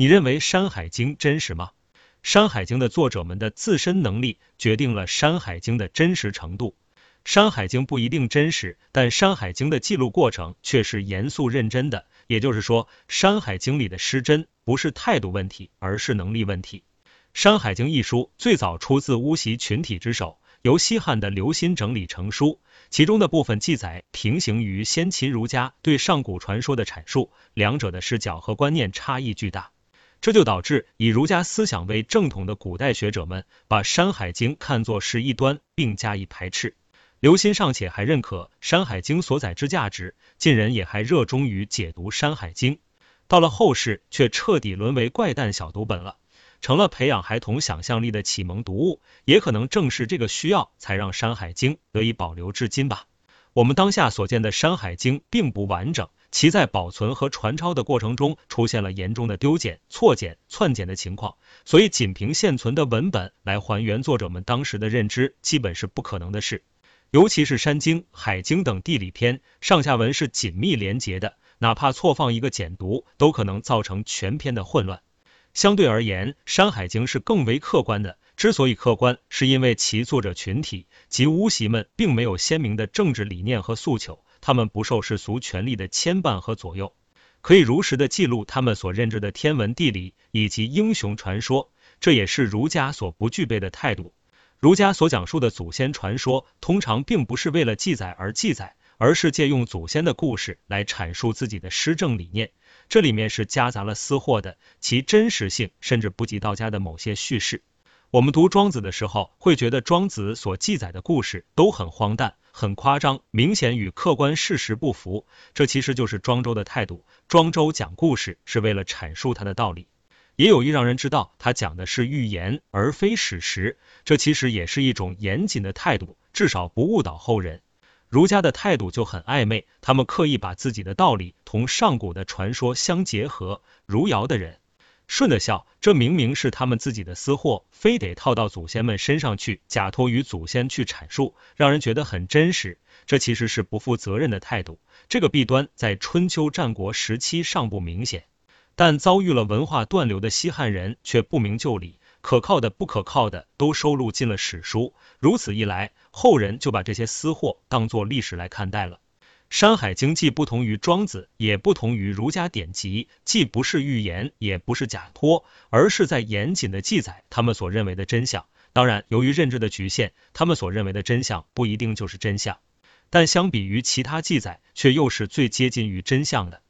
你认为《山海经》真实吗？《山海经》的作者们的自身能力决定了《山海经》的真实程度。《山海经》不一定真实，但《山海经》的记录过程却是严肃认真的。也就是说，《山海经》里的失真不是态度问题，而是能力问题。《山海经》一书最早出自巫习群体之手，由西汉的刘歆整理成书。其中的部分记载平行于先秦儒家对上古传说的阐述，两者的视角和观念差异巨大。这就导致以儒家思想为正统的古代学者们把《山海经》看作是一端，并加以排斥。刘歆尚且还认可《山海经》所载之价值，近人也还热衷于解读《山海经》。到了后世，却彻底沦为怪诞小读本了，成了培养孩童想象力的启蒙读物。也可能正是这个需要，才让《山海经》得以保留至今吧。我们当下所见的《山海经》并不完整。其在保存和传抄的过程中出现了严重的丢简、错简、篡简的情况，所以仅凭现存的文本来还原作者们当时的认知，基本是不可能的事。尤其是《山经》《海经》等地理篇，上下文是紧密连结的，哪怕错放一个简读，都可能造成全篇的混乱。相对而言，《山海经》是更为客观的。之所以客观，是因为其作者群体及巫习们并没有鲜明的政治理念和诉求。他们不受世俗权力的牵绊和左右，可以如实的记录他们所认知的天文地理以及英雄传说，这也是儒家所不具备的态度。儒家所讲述的祖先传说，通常并不是为了记载而记载，而是借用祖先的故事来阐述自己的施政理念，这里面是夹杂了私货的，其真实性甚至不及道家的某些叙事。我们读庄子的时候，会觉得庄子所记载的故事都很荒诞。很夸张，明显与客观事实不符，这其实就是庄周的态度。庄周讲故事是为了阐述他的道理，也有意让人知道他讲的是寓言而非史实，这其实也是一种严谨的态度，至少不误导后人。儒家的态度就很暧昧，他们刻意把自己的道理同上古的传说相结合，如尧的人。顺的笑，这明明是他们自己的私货，非得套到祖先们身上去，假托于祖先去阐述，让人觉得很真实。这其实是不负责任的态度。这个弊端在春秋战国时期尚不明显，但遭遇了文化断流的西汉人却不明就里，可靠的不可靠的都收录进了史书。如此一来，后人就把这些私货当作历史来看待了。《山海经》既不同于庄子，也不同于儒家典籍，既不是预言，也不是假托，而是在严谨的记载他们所认为的真相。当然，由于认知的局限，他们所认为的真相不一定就是真相，但相比于其他记载，却又是最接近于真相的。